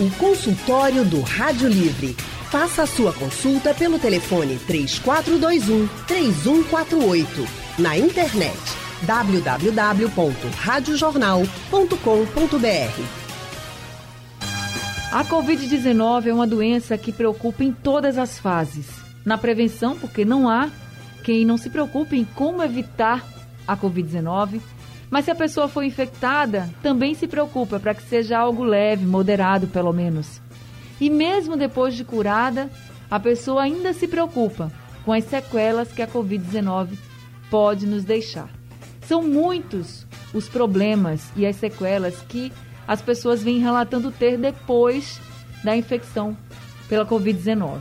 O consultório do Rádio Livre. Faça a sua consulta pelo telefone 3421 3148. Na internet www.radiojornal.com.br. A Covid-19 é uma doença que preocupa em todas as fases. Na prevenção, porque não há quem não se preocupe em como evitar a Covid-19. Mas se a pessoa for infectada, também se preocupa para que seja algo leve, moderado pelo menos. E mesmo depois de curada, a pessoa ainda se preocupa com as sequelas que a Covid-19 pode nos deixar. São muitos os problemas e as sequelas que as pessoas vêm relatando ter depois da infecção pela Covid-19.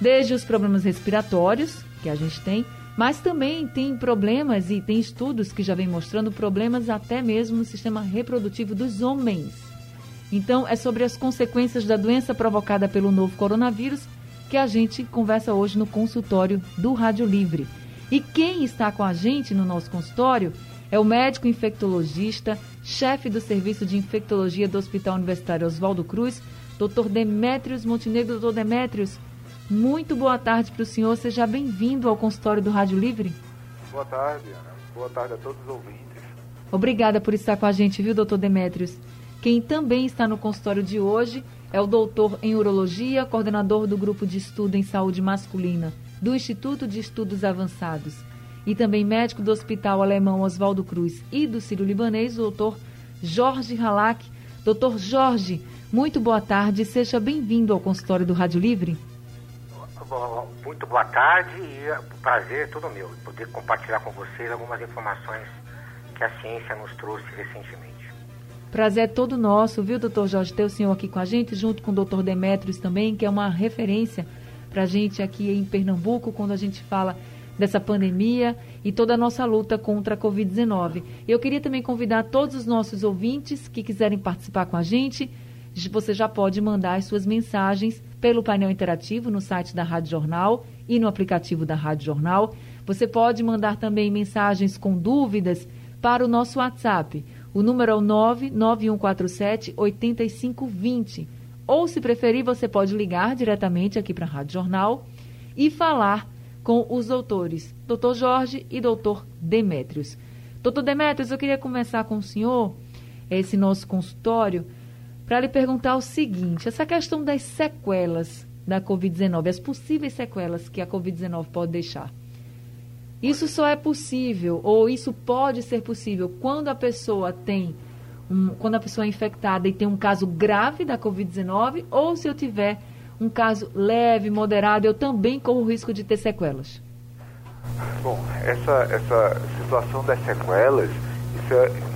Desde os problemas respiratórios, que a gente tem, mas também tem problemas e tem estudos que já vem mostrando problemas até mesmo no sistema reprodutivo dos homens. Então, é sobre as consequências da doença provocada pelo novo coronavírus que a gente conversa hoje no consultório do Rádio Livre. E quem está com a gente no nosso consultório é o médico infectologista, chefe do Serviço de Infectologia do Hospital Universitário Oswaldo Cruz, Dr. Demétrios Montenegro. Dr. Demétrios, muito boa tarde para o senhor. Seja bem-vindo ao consultório do Rádio Livre. Boa tarde, Ana. Boa tarde a todos os ouvintes. Obrigada por estar com a gente, viu, doutor Demétrios? Quem também está no consultório de hoje é o doutor em urologia, coordenador do grupo de estudo em saúde masculina do Instituto de Estudos Avançados e também médico do Hospital Alemão Oswaldo Cruz e do Sírio-Libanês, o doutor Jorge Halak. Doutor Jorge, muito boa tarde, seja bem-vindo ao consultório do Rádio Livre. Muito boa tarde e é prazer é todo meu poder compartilhar com vocês algumas informações que a ciência nos trouxe recentemente. Prazer é todo nosso, viu, doutor Jorge, ter o senhor aqui com a gente, junto com o doutor Demetrios também, que é uma referência para a gente aqui em Pernambuco, quando a gente fala dessa pandemia e toda a nossa luta contra a Covid-19. Eu queria também convidar todos os nossos ouvintes que quiserem participar com a gente. Você já pode mandar as suas mensagens pelo painel interativo no site da Rádio Jornal e no aplicativo da Rádio Jornal. Você pode mandar também mensagens com dúvidas para o nosso WhatsApp. O número é o 99147 8520. Ou, se preferir, você pode ligar diretamente aqui para a Rádio Jornal e falar com os doutores, doutor Jorge e doutor Demétrios. Doutor Demétrios, eu queria começar com o senhor, esse nosso consultório, para lhe perguntar o seguinte: essa questão das sequelas da Covid-19, as possíveis sequelas que a Covid-19 pode deixar. Isso só é possível, ou isso pode ser possível, quando a pessoa tem um, quando a pessoa é infectada e tem um caso grave da Covid-19, ou se eu tiver um caso leve, moderado, eu também corro o risco de ter sequelas? Bom, essa, essa situação das sequelas, isso é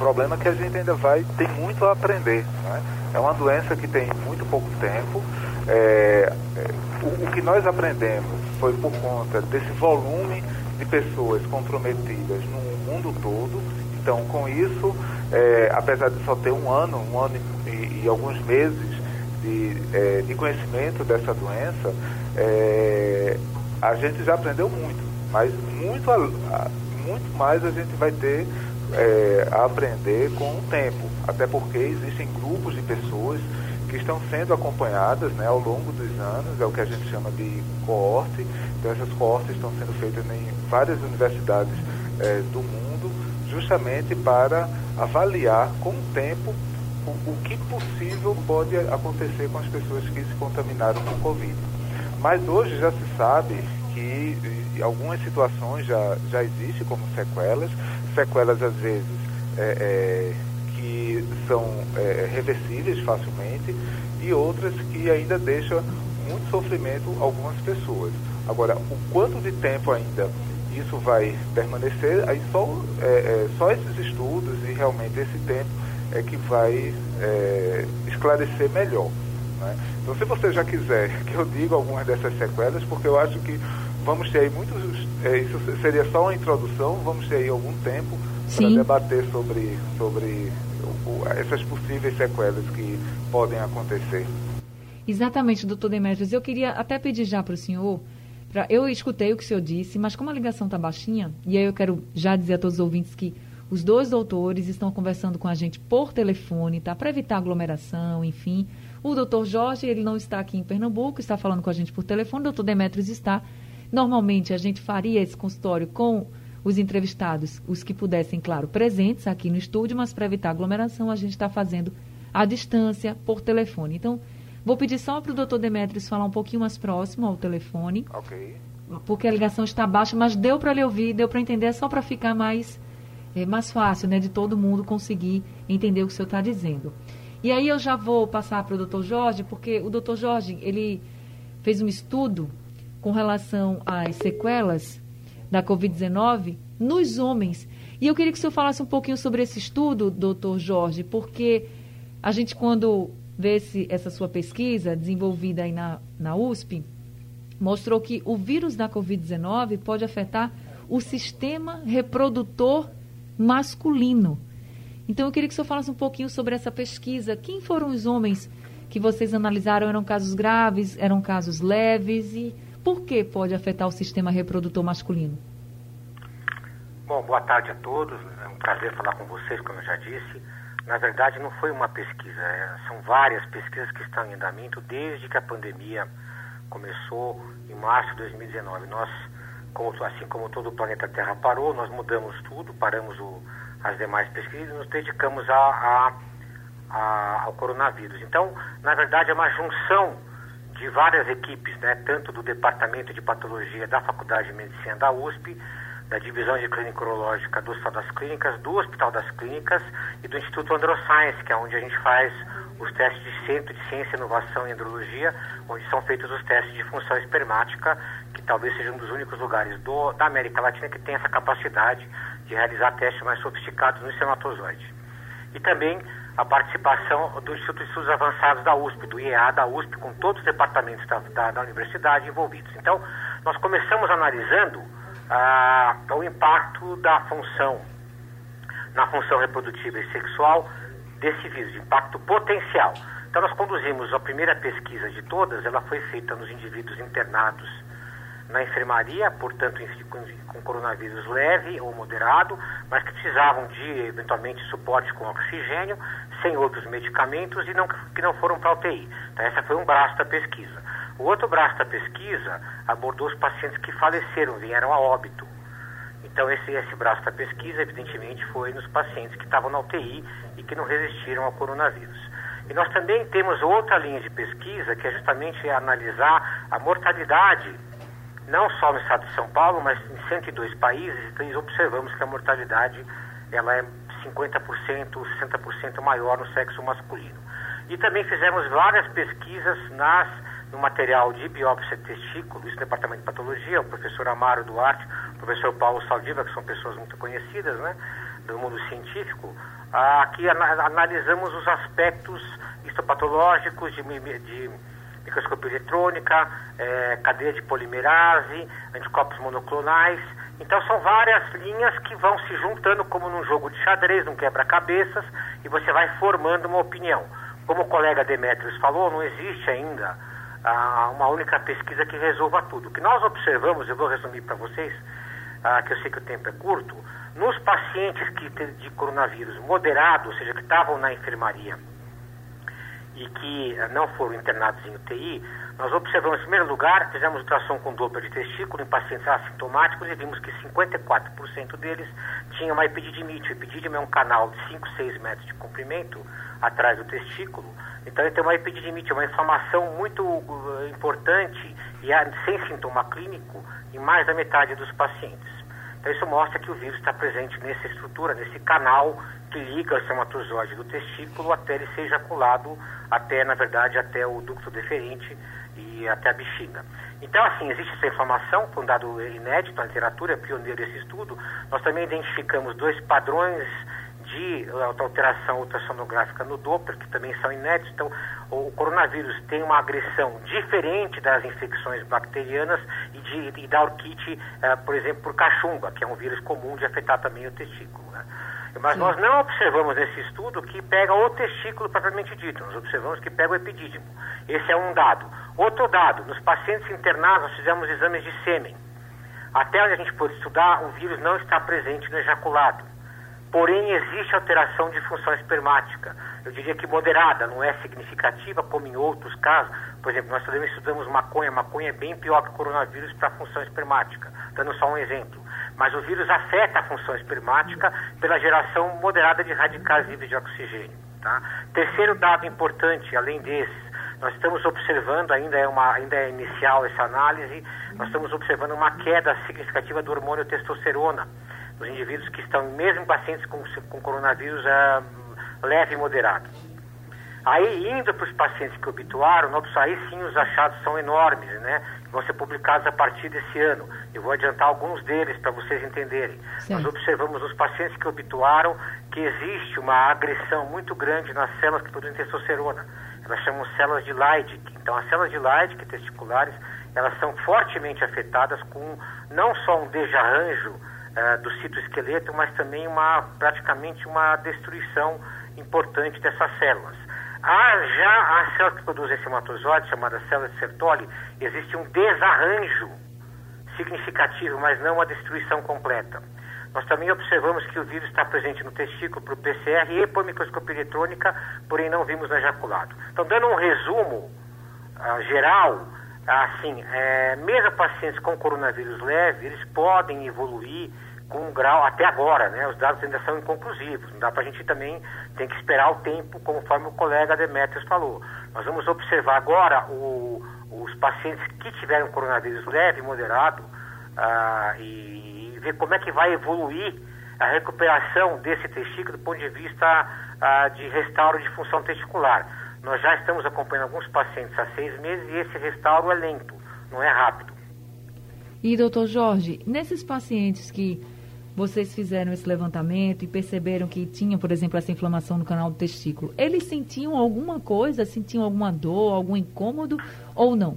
problema que a gente ainda vai, tem muito a aprender. Né? É uma doença que tem muito pouco tempo. É, é, o, o que nós aprendemos foi por conta desse volume de pessoas comprometidas no mundo todo. Então, com isso, é, apesar de só ter um ano, um ano e, e alguns meses de, é, de, conhecimento dessa doença, é, a gente já aprendeu muito, mas muito, muito mais a gente vai ter é, aprender com o tempo, até porque existem grupos de pessoas que estão sendo acompanhadas né, ao longo dos anos, é o que a gente chama de coorte, então essas coortes estão sendo feitas em várias universidades é, do mundo, justamente para avaliar com o tempo o, o, que possível pode acontecer com as pessoas que se contaminaram com Covid. Mas hoje já se sabe que algumas situações já, já existem como sequelas, sequelas às vezes é, é, que são é, reversíveis facilmente e outras que ainda deixam muito sofrimento algumas pessoas. Agora, o quanto de tempo ainda isso vai permanecer, aí só, é, é, só esses estudos e realmente esse tempo é que vai é, esclarecer melhor. Né? Então, se você já quiser que eu diga algumas dessas sequelas, porque eu acho que vamos ter aí muitos, é, isso seria só uma introdução, vamos ter aí algum tempo para debater sobre, sobre o, essas possíveis sequelas que podem acontecer. Exatamente, doutor Demetrios. Eu queria até pedir já para o senhor Pra, eu escutei o que o senhor disse, mas como a ligação está baixinha, e aí eu quero já dizer a todos os ouvintes que Os dois doutores estão conversando com a gente por telefone, tá? Para evitar aglomeração, enfim. O doutor Jorge, ele não está aqui em Pernambuco, está falando com a gente por telefone. O doutor Demetrios está. Normalmente a gente faria esse consultório com os entrevistados, os que pudessem, claro, presentes aqui no estúdio, mas para evitar aglomeração a gente está fazendo à distância por telefone. Então, vou pedir só para o doutor Demetrios falar um pouquinho mais próximo ao telefone. Ok. Porque a ligação está baixa, mas deu para lhe ouvir, deu para entender, é só para ficar mais é mais fácil, né, de todo mundo conseguir entender o que o senhor está dizendo. E aí eu já vou passar para o doutor Jorge, porque o doutor Jorge, ele fez um estudo com relação às sequelas da Covid-19 nos homens. E eu queria que o senhor falasse um pouquinho sobre esse estudo, doutor Jorge, porque a gente, quando vê esse, essa sua pesquisa desenvolvida aí na, na USP, mostrou que o vírus da Covid-19 pode afetar o sistema reprodutor masculino. Então eu queria que o senhor falasse um pouquinho sobre essa pesquisa. Quem foram os homens que vocês analisaram? Eram casos graves, eram casos leves e por que pode afetar o sistema reprodutor masculino? Bom, boa tarde a todos. É um prazer falar com vocês, como eu já disse. Na verdade, não foi uma pesquisa, é, são várias pesquisas que estão em andamento desde que a pandemia começou em março de 2019. Nós como, assim como todo o planeta Terra parou, nós mudamos tudo, paramos o, as demais pesquisas e nos dedicamos a, a, a, ao coronavírus. Então, na verdade, é uma junção de várias equipes, né, tanto do Departamento de Patologia da Faculdade de Medicina da USP, da Divisão de Clínica Urológica do Hospital das Clínicas, do Hospital das Clínicas e do Instituto Androscience, que é onde a gente faz os testes de Centro de Ciência, Inovação e Andrologia, onde são feitos os testes de função espermática, que talvez seja um dos únicos lugares do, da América Latina que tem essa capacidade de realizar testes mais sofisticados no espermatozoide. E também a participação do Instituto de Estudos Avançados da USP, do IEA da USP, com todos os departamentos da, da, da universidade envolvidos. Então, nós começamos analisando ah, o impacto da função na função reprodutiva e sexual desse vírus, impacto potencial. Então, nós conduzimos a primeira pesquisa de todas, ela foi feita nos indivíduos internados na enfermaria, portanto, com coronavírus leve ou moderado, mas que precisavam de, eventualmente, suporte com oxigênio, sem outros medicamentos e não, que não foram para UTI. Então, essa foi um braço da pesquisa. O outro braço da pesquisa abordou os pacientes que faleceram, vieram a óbito. Então, esse, esse braço da pesquisa, evidentemente, foi nos pacientes que estavam na UTI e que não resistiram ao coronavírus. E nós também temos outra linha de pesquisa, que é justamente analisar a mortalidade, não só no estado de São Paulo, mas em 102 países, então observamos que a mortalidade ela é 50%, 60% maior no sexo masculino. E também fizemos várias pesquisas nas, no material de biópsia de testículo, isso no Departamento de Patologia, o professor Amaro Duarte, o professor Paulo Saldiva, que são pessoas muito conhecidas né, do mundo científico, Aqui analisamos os aspectos histopatológicos de, de microscopia eletrônica, é, cadeia de polimerase, anticorpos monoclonais. Então são várias linhas que vão se juntando como num jogo de xadrez, num quebra-cabeças, e você vai formando uma opinião. Como o colega Demetrios falou, não existe ainda ah, uma única pesquisa que resolva tudo. O que nós observamos, eu vou resumir para vocês, ah, que eu sei que o tempo é curto, nos pacientes que de coronavírus moderado, ou seja, que estavam na enfermaria e que eh, não foram internados em UTI, nós observamos, em primeiro lugar, fizemos ultrassom com Doppler de testículo em pacientes assintomáticos e vimos que 54% deles tinham uma epididimite. O epidídimo é um canal de 5, 6 metros de comprimento atrás do testículo. Então ele tem uma epididimite, uma inflamação muito uh, importante e sem sintoma clínico em mais da metade dos pacientes. Então isso mostra que o vírus está presente nessa estrutura, nesse canal que liga o espermatozoide do testículo até ele ser ejaculado, até, na verdade, até o ducto deferente e até a bexiga. Então, assim, existe essa informação, foi um dado inédito na literatura, é pioneiro esse estudo. Nós também identificamos dois padrões de alteração ultrassonográfica no Doppler, que também são inéditos. Então, o coronavírus tem uma agressão diferente das infecções bacterianas e, de, e da orquite, uh, por exemplo, por cachumba, que é um vírus comum de afetar também o testículo. Né? Mas Sim. nós não observamos nesse estudo que pega o testículo propriamente dito, nós observamos que pega o epidídimo. Esse é um dado. Outro dado, nos pacientes internados nós fizemos exames de sêmen. Até onde a gente pôde estudar, o vírus não está presente no ejaculado porém existe alteração de função espermática. Eu diria que moderada, não é significativa como em outros casos. Por exemplo, nós também estudamos maconha. Maconha é bem pior que o coronavírus para a função espermática, dando só um exemplo. Mas o vírus afeta a função espermática pela geração moderada de radicais livres de oxigênio. Tá? Terceiro dado importante, além desses, nós estamos observando, ainda é, uma, ainda é inicial essa análise, nós estamos observando uma queda significativa do hormônio testosterona nos indivíduos que estão, mesmo pacientes com, com coronavírus leve e moderado. Aí, indo para os pacientes que obtuaram, aí sim os achados são enormes, né? Vão ser publicados a partir desse ano. Eu vou adiantar alguns deles para vocês entenderem. Sim. Nós observamos nos pacientes que obtuaram que existe uma agressão muito grande nas células que produzem testosterona. Elas chamam células de Leydig. Então, as células de Leydig testiculares, elas são fortemente afetadas com não só um desarranjo uh, do citoesqueleto, mas também uma praticamente uma destruição importante dessas células. Há já as células que produzem espermatozoides, chamadas células de Sertoli, existe um desarranjo significativo, mas não uma destruição completa. Nós também observamos que o vírus está presente no testículo por PCR e por microscopia eletrônica, porém não vimos no ejaculado. Então, dando um resumo uh, geral, assim, é, mesmo pacientes com coronavírus leve, eles podem evoluir com um grau até agora, né? Os dados ainda são inconclusivos. Não dá para a gente também tem que esperar o tempo, conforme o colega Demetrios falou. Nós vamos observar agora o, os pacientes que tiveram coronavírus leve moderado ah, e, e, ver como é que vai evoluir a recuperação desse testículo do ponto de vista ah, de restauro de função testicular. Nós já estamos acompanhando alguns pacientes há seis meses e esse restauro é lento, não é rápido. E, doutor Jorge, nesses pacientes que vocês fizeram esse levantamento e perceberam que tinha, por exemplo, essa inflamação no canal do testículo, eles sentiam alguma coisa, sentiam alguma dor, algum incômodo ou não?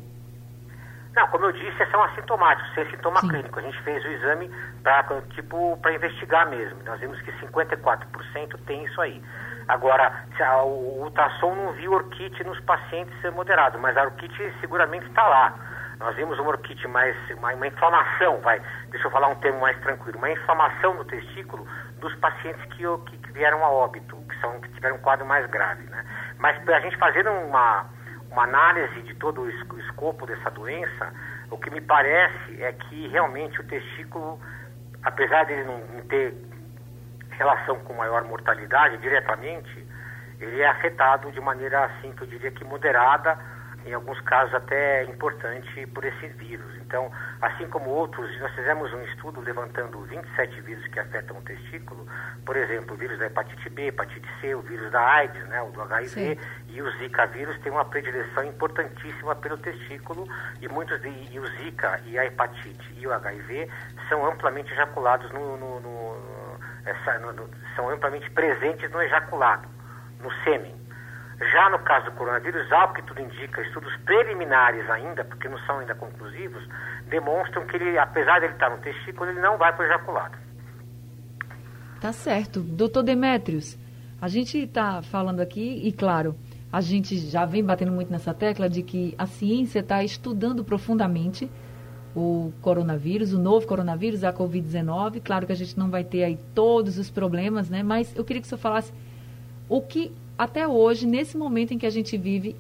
Não, como eu disse, são assintomáticos, sem sintoma Sim. clínico. A gente fez o exame para tipo, investigar mesmo. Nós vimos que 54% tem isso aí. Agora, o ultrassom não viu orquite nos pacientes moderados, mas a orquite seguramente está lá. Nós vimos uma orquite mais, uma, uma, inflamação, vai, deixa eu falar um termo mais tranquilo, uma inflamação no testículo dos pacientes que, que, que vieram a óbito, que, são, que tiveram um quadro mais grave, né? Mas para a gente fazer uma, uma análise de todo o escopo dessa doença, o que me parece é que realmente o testículo, apesar de ele não ter relação com maior mortalidade diretamente, ele é afetado de maneira assim que eu diria que moderada em alguns casos até importante por esse vírus. Então, assim como outros, nós fizemos um estudo levantando 27 vírus que afetam o testículo, por exemplo, o vírus da hepatite B, hepatite C, o vírus da AIDS, né, o do HIV, Sim. e o Zika vírus tem uma predileção importantíssima pelo testículo e muitos de, e o Zika e a hepatite e o HIV são amplamente ejaculados no, no, no, essa, no são amplamente presentes no ejaculado, no sêmen. Já no caso do coronavírus, algo que tudo indica, estudos preliminares ainda, porque não são ainda conclusivos, demonstram que ele, apesar de ele estar no testículo, ele não vai para o ejaculado. Tá certo. Doutor Demétrios, a gente está falando aqui, e claro, a gente já vem batendo muito nessa tecla de que a ciência está estudando profundamente o coronavírus, o novo coronavírus, a Covid-19. Claro que a gente não vai ter aí todos os problemas, né? Mas eu queria que o senhor falasse o que até hoje, nesse momento em que a gente vive,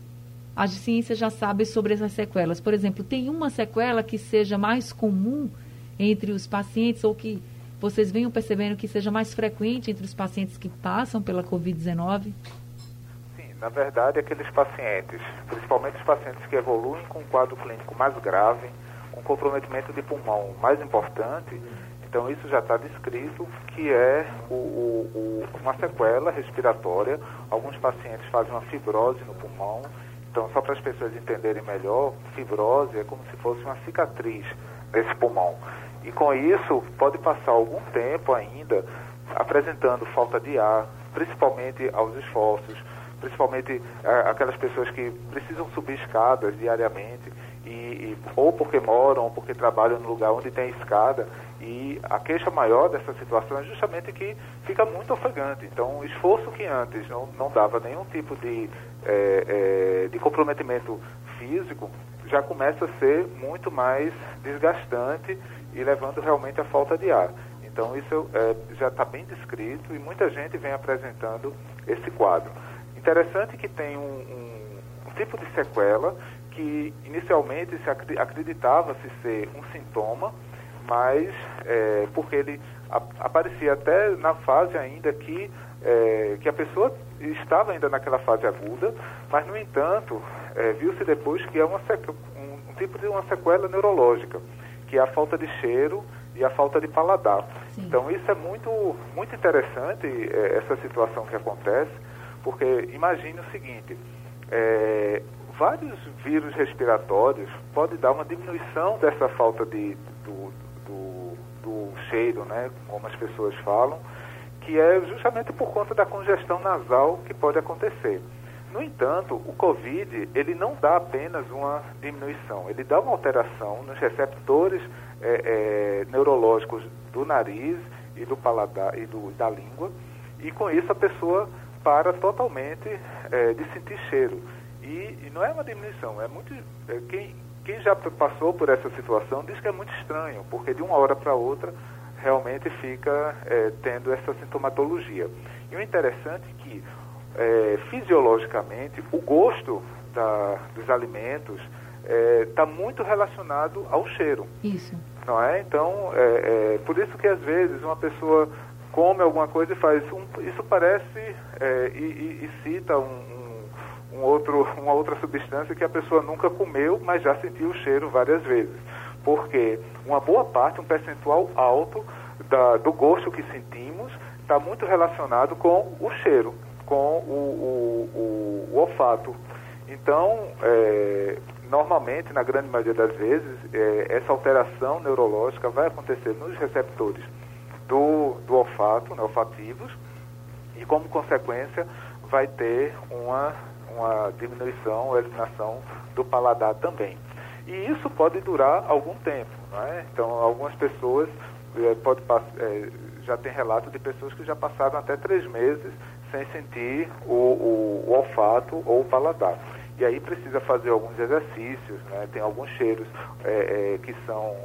a ciência já sabe sobre essas sequelas. Por exemplo, tem uma sequela que seja mais comum entre os pacientes ou que vocês venham percebendo que seja mais frequente entre os pacientes que passam pela Covid-19? Sim, na verdade, aqueles pacientes, principalmente os pacientes que evoluem com um quadro clínico mais grave, com comprometimento de pulmão mais importante, então, isso já está descrito, que é o, o, o, uma sequela respiratória. Alguns pacientes fazem uma fibrose no pulmão. Então, só para as pessoas entenderem melhor, fibrose é como se fosse uma cicatriz nesse pulmão. E com isso, pode passar algum tempo ainda apresentando falta de ar, principalmente aos esforços, principalmente é, aquelas pessoas que precisam subir escadas diariamente, e, e, ou porque moram, ou porque trabalham no lugar onde tem escada, e a queixa maior dessa situação é justamente que fica muito ofegante. Então, o esforço que antes não, não dava nenhum tipo de, é, é, de comprometimento físico já começa a ser muito mais desgastante e levando realmente à falta de ar. Então isso é, já está bem descrito e muita gente vem apresentando esse quadro. Interessante que tem um, um, um tipo de sequela que inicialmente se acreditava-se ser um sintoma, mas é, porque ele aparecia até na fase ainda que, é, que a pessoa estava ainda naquela fase aguda, mas no entanto é, viu-se depois que é uma um, um, tipo de uma sequela neurológica, que é a falta de cheiro e a falta de paladar. Sim. Então isso é muito, muito interessante, é, essa situação que acontece, porque imagine o seguinte, é, vários vírus respiratórios podem dar uma diminuição dessa falta de, do, do, do cheiro, né, como as pessoas falam, que é justamente por conta da congestão nasal que pode acontecer. No entanto, o COVID ele não dá apenas uma diminuição, ele dá uma alteração nos receptores é, é, neurológicos do nariz e do paladar e do, da língua, e com isso a pessoa para totalmente é, de sentir cheiro. E, e, não é uma diminuição, é muito. É, quem, quem já passou por essa situação diz que é muito estranho, porque de uma hora para outra realmente fica é, tendo essa sintomatologia. E o interessante é que, é, fisiologicamente, o gosto da, dos alimentos está é, muito relacionado ao cheiro. Isso. Não é? Então, é, é, por isso que às vezes uma pessoa come alguma coisa e faz um, isso parece é, e, e, e, cita um, um outro, uma outra substância que a pessoa nunca comeu, mas já sentiu o cheiro várias vezes. Porque uma boa parte, um percentual alto da, do gosto que sentimos está muito relacionado com o cheiro, com o, o, o, o olfato. Então, é, normalmente, na grande maioria das vezes, é, essa alteração neurológica vai acontecer nos receptores do, do olfato, né, olfativos, e como consequência vai ter uma uma diminuição ou eliminação do paladar também. E isso pode durar algum tempo, não é? Então, algumas pessoas é, pode, é, já tem relato de pessoas que já passaram até três meses sem sentir o, o, o olfato ou o paladar. E aí precisa fazer alguns exercícios, né? tem alguns cheiros é, que são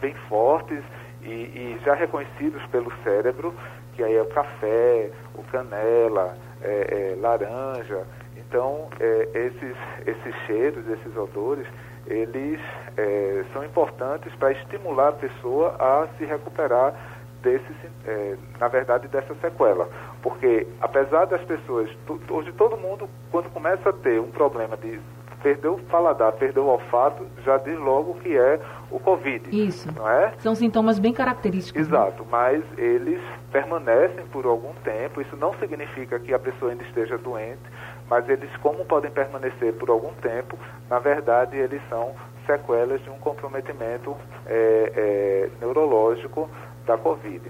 bem fortes e, e, já reconhecidos pelo cérebro, que aí é o café, o canela, é, laranja, então, é, esses, esses cheiros, esses odores, eles é, são importantes para estimular a pessoa a se recuperar desse, é, na verdade, dessa sequela. Porque, apesar das pessoas, hoje todo mundo, quando começa a ter um problema de perder o paladar, perder o olfato, já diz logo que é o Covid. Isso. Não é? São sintomas bem característicos. Né? Exato, né? mas eles permanecem por algum tempo. Isso não significa que a pessoa ainda esteja doente, mas eles, como podem permanecer por algum tempo, na verdade, eles são sequelas de um comprometimento é, é, neurológico da Covid.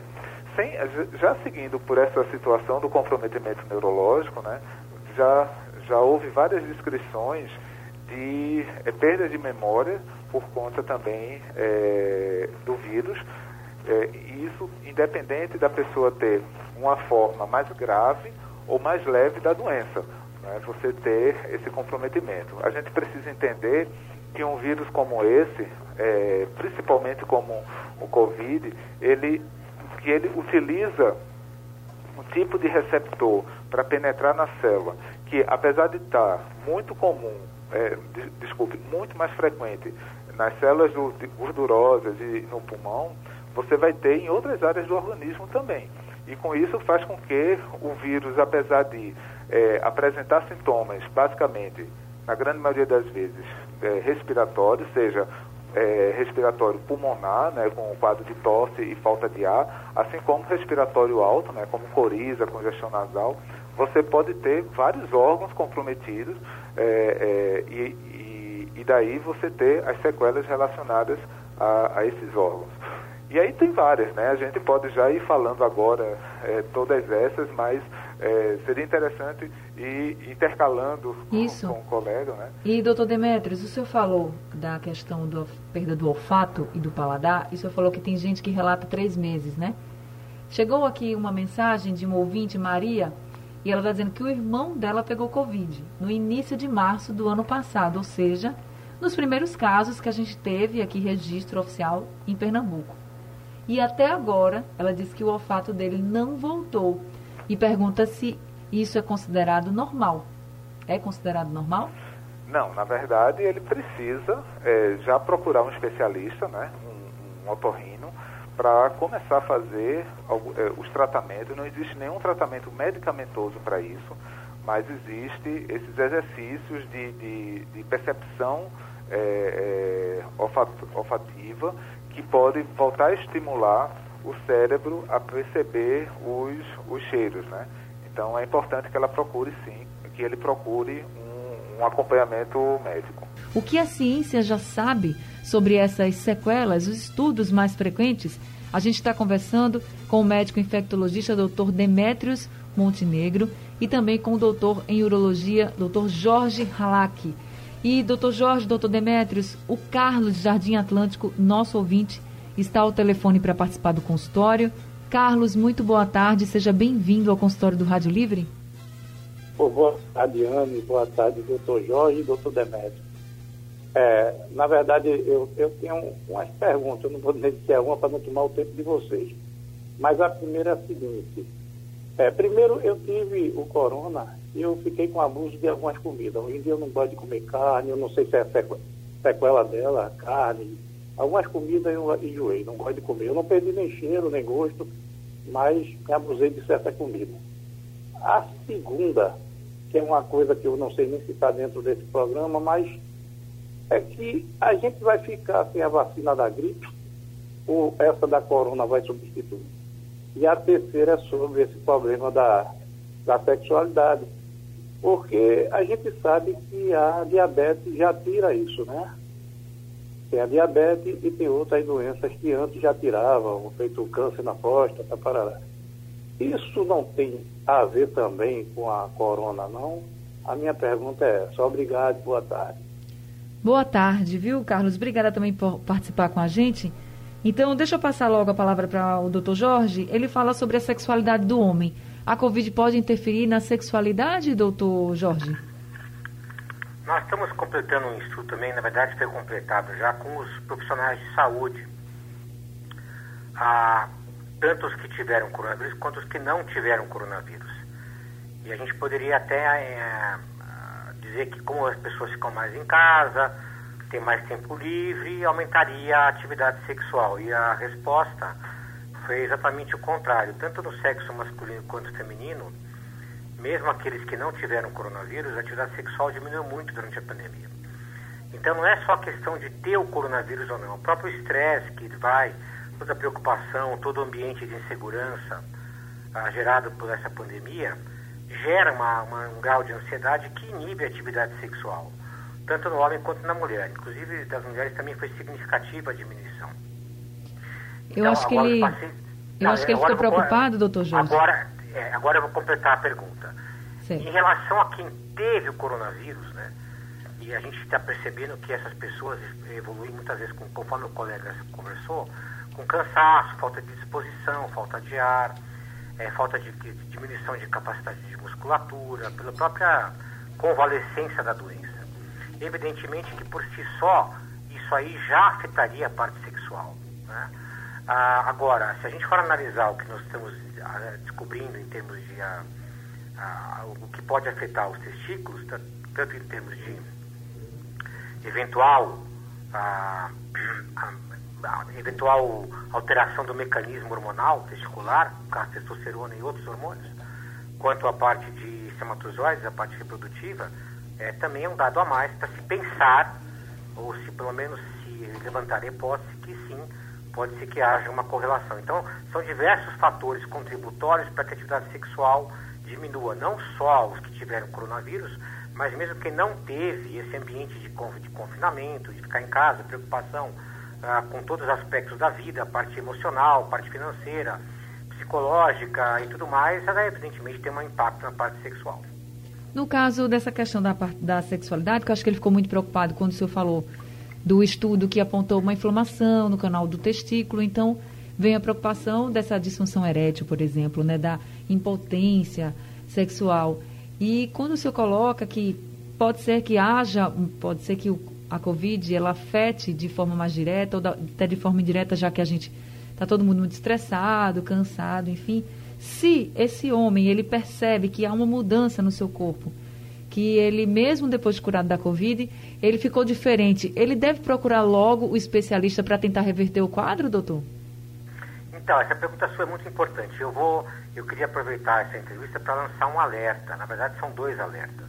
Sem, já seguindo por essa situação do comprometimento neurológico, né, já, já houve várias descrições de é, perda de memória por conta também é, do vírus. É, isso independente da pessoa ter uma forma mais grave ou mais leve da doença, né, você ter esse comprometimento. A gente precisa entender que um vírus como esse, é, principalmente como o Covid, ele, que ele utiliza um tipo de receptor para penetrar na célula, que apesar de estar muito comum é, desculpe, muito mais frequente nas células gordurosas e no pulmão, você vai ter em outras áreas do organismo também. E com isso faz com que o vírus, apesar de é, apresentar sintomas, basicamente, na grande maioria das vezes, é, respiratórios, seja é, respiratório pulmonar, né, com o quadro de tosse e falta de ar, assim como respiratório alto, né, como coriza, congestão nasal, você pode ter vários órgãos comprometidos é, é, e, e, e, daí você ter as sequelas relacionadas a, a, esses órgãos. E aí tem várias, né? A gente pode já ir falando agora é, todas essas, mas é, seria interessante ir intercalando Isso. Com, com o colega, né? E, doutor Demetrios, o senhor falou da questão da perda do olfato e do paladar, e o senhor falou que tem gente que relata três meses, né? Chegou aqui uma mensagem de um ouvinte, Maria, e ela está dizendo que o irmão dela pegou Covid no início de março do ano passado, ou seja, nos primeiros casos que a gente teve aqui registro oficial em Pernambuco. e até agora ela diz que o olfato dele não voltou e pergunta se isso é considerado normal. É considerado normal? Não, na verdade ele precisa é, já procurar um especialista, né, um, um para começar a fazer é, os tratamentos. Não existe nenhum tratamento medicamentoso para isso, mas existe esses exercícios de, de, de percepção é, é, olfativa que podem voltar a estimular o cérebro a perceber os, os cheiros, né? Então é importante que ela procure sim, que ele procure um, um acompanhamento médico. O que a ciência já sabe sobre essas sequelas, os estudos mais frequentes? A gente está conversando com o médico infectologista Dr. Demetrios Montenegro e também com o doutor em urologia, Dr. Jorge Halak. E, doutor Jorge, doutor Demetrios, o Carlos Jardim Atlântico, nosso ouvinte, está ao telefone para participar do consultório. Carlos, muito boa tarde, seja bem-vindo ao consultório do Rádio Livre. boa tarde, boa tarde, doutor Jorge e doutor Demetrios. É, na verdade, eu, eu tenho umas perguntas, eu não vou dizer se é uma para não tomar o tempo de vocês. Mas a primeira é a seguinte. É, primeiro, eu tive o corona e eu fiquei com abuso de algumas comidas. Hoje em dia eu não gosto de comer carne, eu não sei se é sequela dela, carne. Algumas comidas eu enjoei, não gosto de comer. Eu não perdi nem cheiro, nem gosto, mas me abusei de certa comida. A segunda, que é uma coisa que eu não sei nem se está dentro desse programa, mas é que a gente vai ficar sem a vacina da gripe, ou essa da corona vai substituir. E a terceira é sobre esse problema da, da sexualidade. Porque a gente sabe que a diabetes já tira isso, né? Tem a diabetes e tem outras doenças que antes já tiravam, feito o câncer na próstata, parará. Isso não tem a ver também com a corona, não? A minha pergunta é essa. Obrigado, boa tarde. Boa tarde, viu, Carlos? Obrigada também por participar com a gente. Então, deixa eu passar logo a palavra para o doutor Jorge. Ele fala sobre a sexualidade do homem. A Covid pode interferir na sexualidade, doutor Jorge? Nós estamos completando um estudo também, na verdade foi completado já com os profissionais de saúde. Ah, tanto os que tiveram coronavírus quanto os que não tiveram coronavírus. E a gente poderia até é, dizer que como as pessoas ficam mais em casa, tem mais tempo livre, aumentaria a atividade sexual. E a resposta foi exatamente o contrário. Tanto no sexo masculino quanto feminino, mesmo aqueles que não tiveram coronavírus, a atividade sexual diminuiu muito durante a pandemia. Então não é só questão de ter o coronavírus ou não, o próprio estresse que vai, toda a preocupação, todo o ambiente de insegurança ah, gerado por essa pandemia, gera uma, uma, um grau de ansiedade que inibe a atividade sexual, tanto no homem quanto na mulher. Inclusive, das mulheres também foi significativa a diminuição. Eu então, acho que ele, passei... eu Não, acho que ele ficou preocupado, doutor Jorge. Agora, é, agora eu vou completar a pergunta. Sim. Em relação a quem teve o coronavírus, né? E a gente está percebendo que essas pessoas evoluem muitas vezes, conforme o colega conversou, com cansaço, falta de disposição, falta de ar, é, falta de, de, diminuição de capacidade de musculatura, pela própria convalescência da doença. Evidentemente que por si só isso aí já afetaria a parte sexual. Né? Ah, agora, se a gente for analisar o que nós estamos ah, descobrindo em termos de ah, ah, o que pode afetar os testículos, tanto em termos de eventual ah, eventual alteração do mecanismo hormonal testicular, com a testosterona e outros hormônios, quanto a parte de espermatozoides, a parte reprodutiva, é, também é um dado a mais para se pensar, ou se pelo menos se levantar a hipótese que sim, pode ser que haja uma correlação. Então, são diversos fatores contributórios para que a atividade sexual diminua, não só os que tiveram coronavírus, mas mesmo quem não teve esse ambiente de confinamento, de ficar em casa, preocupação ah, com todos os aspectos da vida, parte emocional, parte financeira, psicológica e tudo mais, ela evidentemente tem um impacto na parte sexual. No caso dessa questão da, da sexualidade, que eu acho que ele ficou muito preocupado quando o senhor falou do estudo que apontou uma inflamação no canal do testículo, então vem a preocupação dessa disfunção erétil, por exemplo, né, da impotência sexual. E quando o senhor coloca que pode ser que haja, pode ser que o a Covid ela afete de forma mais direta ou da, até de forma indireta, já que a gente Está todo mundo muito estressado, cansado, enfim. Se esse homem ele percebe que há uma mudança no seu corpo, que ele mesmo depois de curado da Covid, ele ficou diferente, ele deve procurar logo o especialista para tentar reverter o quadro, doutor? Então, essa pergunta sua é muito importante. Eu vou, eu queria aproveitar essa entrevista para lançar um alerta. Na verdade, são dois alertas.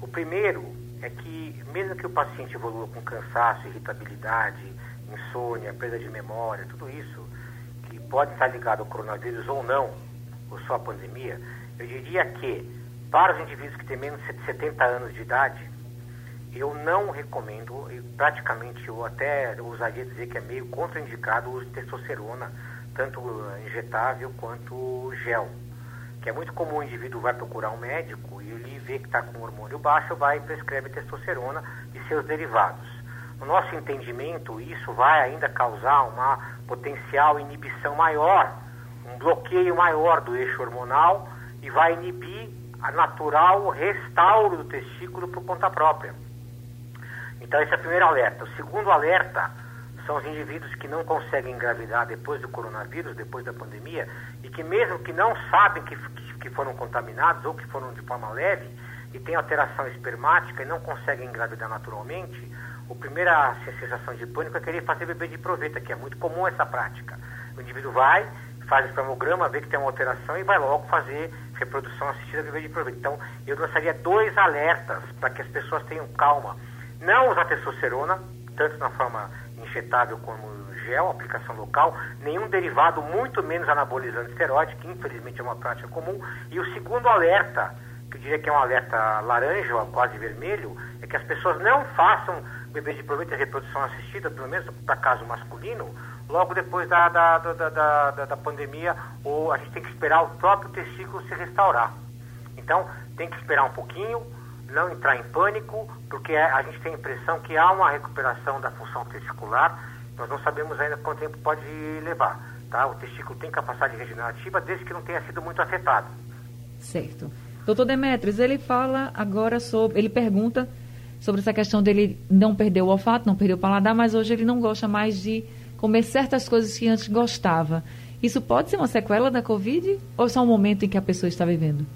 O primeiro é que, mesmo que o paciente evolua com cansaço, irritabilidade, insônia, perda de memória, tudo isso, que pode estar ligado ao coronavírus ou não, ou só a pandemia, eu diria que, para os indivíduos que têm menos de 70 anos de idade, eu não recomendo, e praticamente eu até ousaria dizer que é meio contraindicado o uso de testosterona tanto injetável quanto gel. Que é muito comum o indivíduo vai procurar um médico e ele vê que está com hormônio baixo, vai e prescreve testosterona e seus derivados. No nosso entendimento, isso vai ainda causar uma potencial inibição maior, um bloqueio maior do eixo hormonal e vai inibir a natural restauro do testículo por conta própria. Então, esse é o primeiro alerta. O segundo alerta são os indivíduos que não conseguem engravidar depois do coronavírus, depois da pandemia, e que mesmo que não sabem que, que foram contaminados ou que foram de forma leve e têm alteração espermática e não conseguem engravidar naturalmente, a primeira sensação de pânico é querer fazer bebê de proveta, que é muito comum essa prática. O indivíduo vai, faz o espermograma, vê que tem uma alteração e vai logo fazer reprodução assistida bebê de proveta. Então, eu lançaria dois alertas para que as pessoas tenham calma. Não usar testosterona, tanto na forma injetável como gel, aplicação local, nenhum derivado, muito menos anabolizante esteroide, que infelizmente é uma prática comum. E o segundo alerta, que eu diria que é um alerta laranja ou quase vermelho, é que as pessoas não façam bebês de proveito de reprodução assistida, pelo menos para caso masculino, logo depois da, da, da, da, pandemia, ou a gente tem que esperar o próprio testículo se restaurar. Então, tem que esperar um pouquinho, não entrar em pânico, porque a gente tem a impressão que há uma recuperação da função testicular, nós não sabemos ainda quanto tempo pode levar. Tá? O testículo tem capacidade regenerativa desde que não tenha sido muito afetado. Certo. Doutor Demetrios, ele fala agora sobre. Ele pergunta sobre essa questão dele não perder o olfato, não perder o paladar, mas hoje ele não gosta mais de comer certas coisas que antes gostava. Isso pode ser uma sequela da Covid ou é só um momento em que a pessoa está vivendo?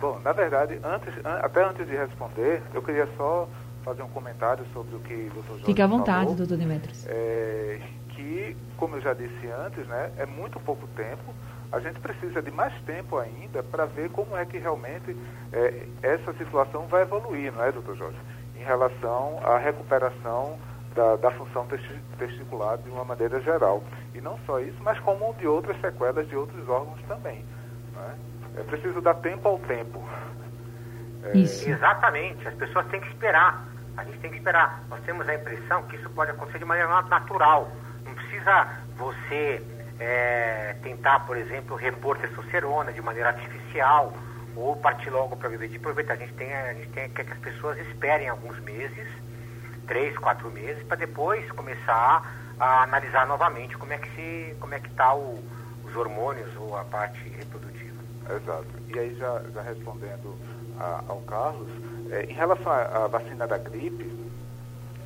Bom, na verdade, antes, até antes de responder, eu queria só fazer um comentário sobre o que o doutor Jorge Fique à vontade, falou, doutor Demetrios. É, que, como eu já disse antes, né, é muito pouco tempo. A gente precisa de mais tempo ainda para ver como é que realmente é, essa situação vai evoluir, não é, doutor Jorge? Em relação à recuperação da, da função testicular de uma maneira geral. E não só isso, mas como de outras sequelas de outros órgãos também. É? Preciso dar tempo ao tempo. É... Isso. Exatamente. As pessoas têm que esperar. A gente tem que esperar. Nós temos a impressão que isso pode acontecer de maneira natural. Não precisa você é, tentar, por exemplo, repor testosterona de maneira artificial ou partir logo para viver de proveito. A gente tem, a gente tem quer que as pessoas esperem alguns meses, três, quatro meses, para depois começar a analisar novamente como é que se, como é que está os hormônios ou a parte reprodutiva. Exato. E aí, já, já respondendo a, ao Carlos, é, em relação à, vacina da gripe,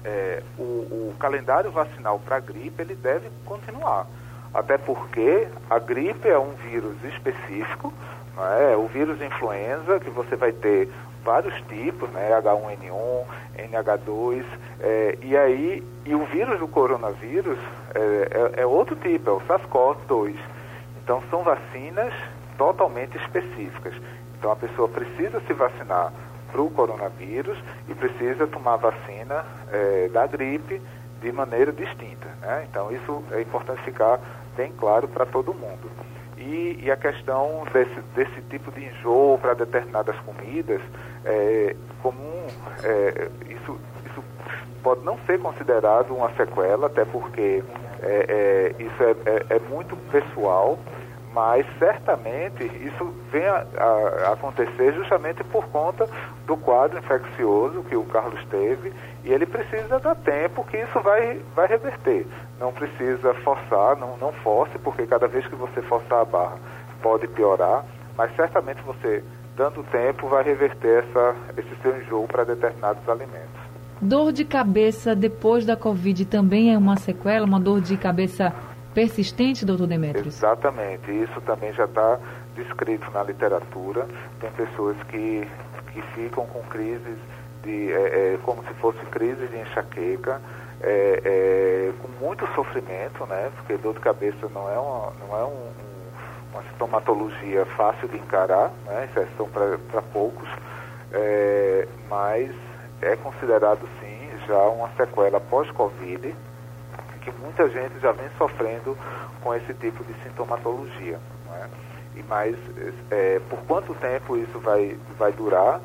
é, o, o, calendário vacinal para a gripe ele deve continuar. Até porque a gripe é um vírus específico, não é? o vírus influenza, que você vai ter vários tipos, né? H1N1, NH2, é, e aí, e o vírus do coronavírus é, é, é outro tipo, é o SARS-CoV-2. Então são vacinas totalmente específicas. Então a pessoa precisa se vacinar para o coronavírus e precisa tomar vacina é, da gripe de maneira distinta. Né? Então isso é importante ficar bem claro para todo mundo. E, e, a questão desse, desse tipo de enjoo para determinadas comidas, é, comum, é, isso, isso pode não ser considerado uma sequela, até porque é, é isso é, é, é muito pessoal mas certamente isso vem a, a, acontecer justamente por conta do quadro infeccioso que o Carlos teve e ele precisa dar tempo que isso vai, vai reverter. Não precisa forçar, não, não force, porque cada vez que você forçar a barra pode piorar, mas certamente você, dando tempo, vai reverter essa, esse seu enjoo para determinados alimentos. Dor de cabeça depois da Covid também é uma sequela, uma dor de cabeça persistente, doutor Demetrios? Exatamente. Isso também já está descrito na literatura. Tem pessoas que, que ficam com crises de, é, é, como se fosse crise de enxaqueca, é, é, com muito sofrimento, né? Porque dor de cabeça não é, uma, não é um, um, uma sintomatologia fácil de encarar, né? Exceção para poucos, é, mas é considerado sim já uma sequela pós-Covid, que muita gente já vem sofrendo com esse tipo de sintomatologia. Né? E mais, é, por quanto tempo isso vai, vai durar?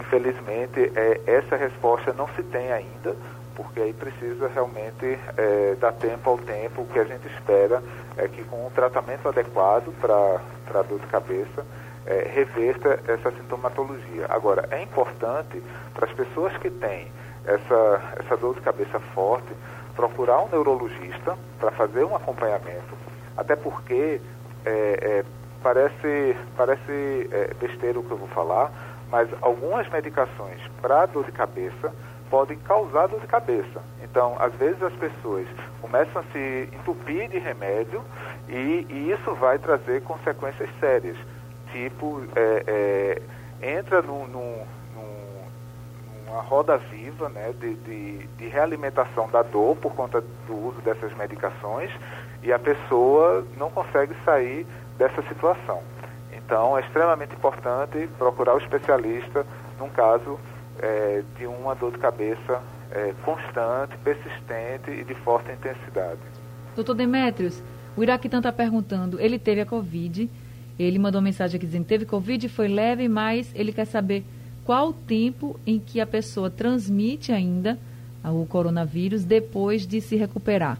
Infelizmente, é, essa resposta não se tem ainda, porque aí precisa realmente é, dar tempo ao tempo. O que a gente espera é que com um tratamento adequado para a dor de cabeça, é, reverta essa sintomatologia. Agora, é importante para as pessoas que têm essa, essa dor de cabeça forte procurar um neurologista para fazer um acompanhamento, até porque é, é, parece, parece é, besteira o que eu vou falar, mas algumas medicações para dor de cabeça podem causar dor de cabeça. Então, às vezes as pessoas começam a se entupir de remédio e, e isso vai trazer consequências sérias, tipo, é, é, entra num, num, numa roda viva né, de, de, de realimentação da dor por conta do uso dessas medicações e a pessoa não consegue sair dessa situação. Então, é extremamente importante procurar o especialista num caso é, de uma dor de cabeça é, constante, persistente e de forte intensidade. Doutor Demetrios, o Iraquitan está perguntando, ele teve a Covid, ele mandou uma mensagem aqui dizendo teve Covid, foi leve, mas ele quer saber qual o tempo em que a pessoa transmite ainda o coronavírus depois de se recuperar.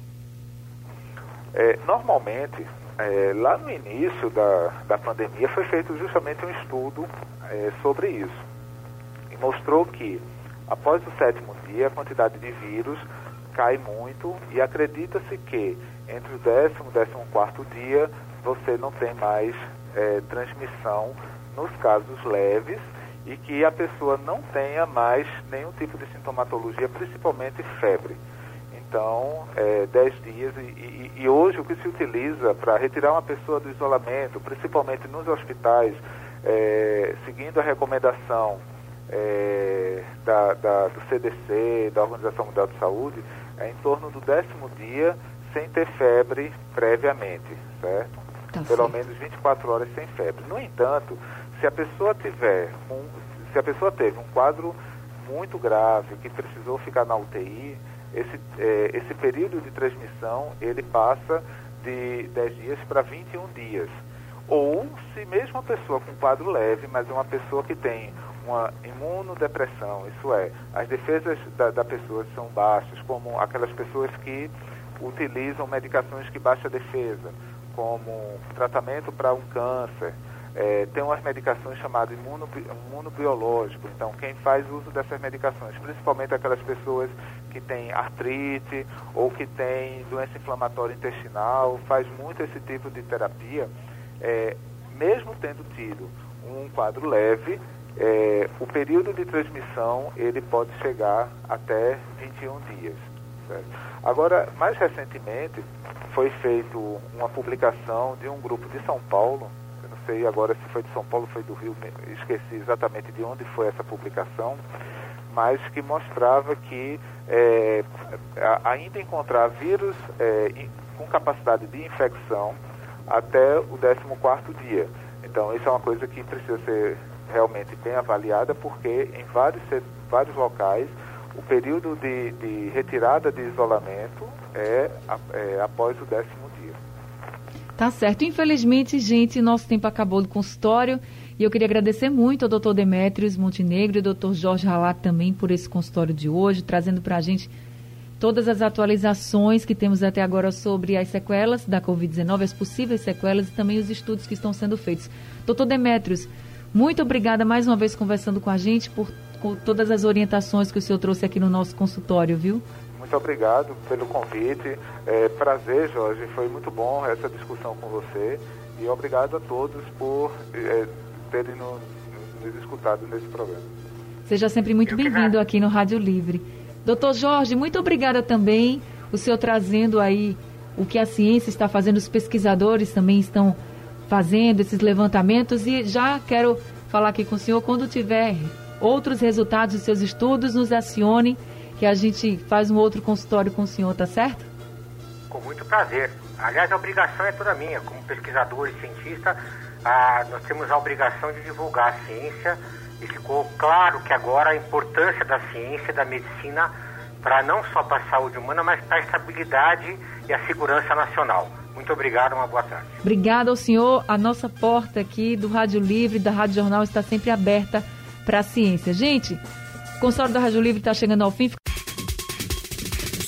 É, normalmente, é, lá no início da, da pandemia foi feito justamente um estudo é, sobre isso mostrou que após o sétimo dia a quantidade de vírus cai muito e acredita-se que entre o décimo e décimo quarto dia você não tem mais é, transmissão nos casos leves e que a pessoa não tenha mais nenhum tipo de sintomatologia, principalmente febre. Então, é, 10 dias, e, e, e hoje o que se utiliza para retirar uma pessoa do isolamento, principalmente nos hospitais, é, seguindo a recomendação é, da, da, do CDC, da Organização Mundial de Saúde, é em torno do décimo dia sem ter febre previamente, certo? Tá Pelo certo. menos 24 horas sem febre. No entanto, se a pessoa tiver um, se a pessoa teve um quadro muito grave que precisou ficar na UTI, esse, é, esse período de transmissão ele passa de 10 dias para 21 dias. Ou se mesmo a pessoa com quadro leve, mas é uma pessoa que tem uma imunodepressão, isso é, as defesas da, da pessoa são baixas, como aquelas pessoas que utilizam medicações que baixam a defesa, como tratamento para um câncer, é, tem umas medicações chamadas imuno, imunobiológico. Então, quem faz uso dessas medicações, principalmente aquelas pessoas que têm artrite ou que têm doença inflamatória intestinal, faz muito esse tipo de terapia, é, mesmo tendo tido um quadro leve, é, o período de transmissão ele pode chegar até 21 dias. Certo? Agora, mais recentemente, foi feita uma publicação de um grupo de São Paulo, sei agora se foi de São Paulo foi do Rio, esqueci exatamente de onde foi essa publicação, mas que mostrava que é, ainda encontrar vírus é, com capacidade de infecção até o 14º dia. Então, isso é uma coisa que precisa ser realmente bem avaliada, porque em vários, vários locais o período de, de retirada de isolamento é, é, após o décimo dia. Tá certo. Infelizmente, gente, nosso tempo acabou do consultório. E eu queria agradecer muito ao doutor Demetrios Montenegro e ao doutor Jorge Ralat também por esse consultório de hoje, trazendo para a gente todas as atualizações que temos até agora sobre as sequelas da Covid-19, as possíveis sequelas e também os estudos que estão sendo feitos. Doutor Demetrios, muito obrigada mais uma vez conversando com a gente por, todas as orientações que o senhor trouxe aqui no nosso consultório, viu? Muito obrigado pelo convite. É, prazer, Jorge. Foi muito bom essa discussão com você. E obrigado a todos por é, terem nos, nos escutado nesse programa. Seja sempre muito bem-vindo aqui no Rádio Livre. Doutor Jorge, muito obrigada também. O senhor trazendo aí o que a ciência está fazendo, os pesquisadores também estão fazendo esses levantamentos e já quero falar aqui com o senhor quando tiver outros resultados dos seus estudos, nos acione que a gente faz um outro consultório com o senhor, tá certo? Com muito prazer. Aliás, a obrigação é toda minha. Como pesquisador e cientista, ah, nós temos a obrigação de divulgar a ciência e ficou claro que agora a importância da ciência e da medicina para não só para a saúde humana, mas para a estabilidade e a segurança nacional. Muito obrigado, uma boa tarde. Obrigada ao senhor. A nossa porta aqui do Rádio Livre, da Rádio Jornal, está sempre aberta para a ciência. Gente, o consórcio da Rádio Livre está chegando ao fim.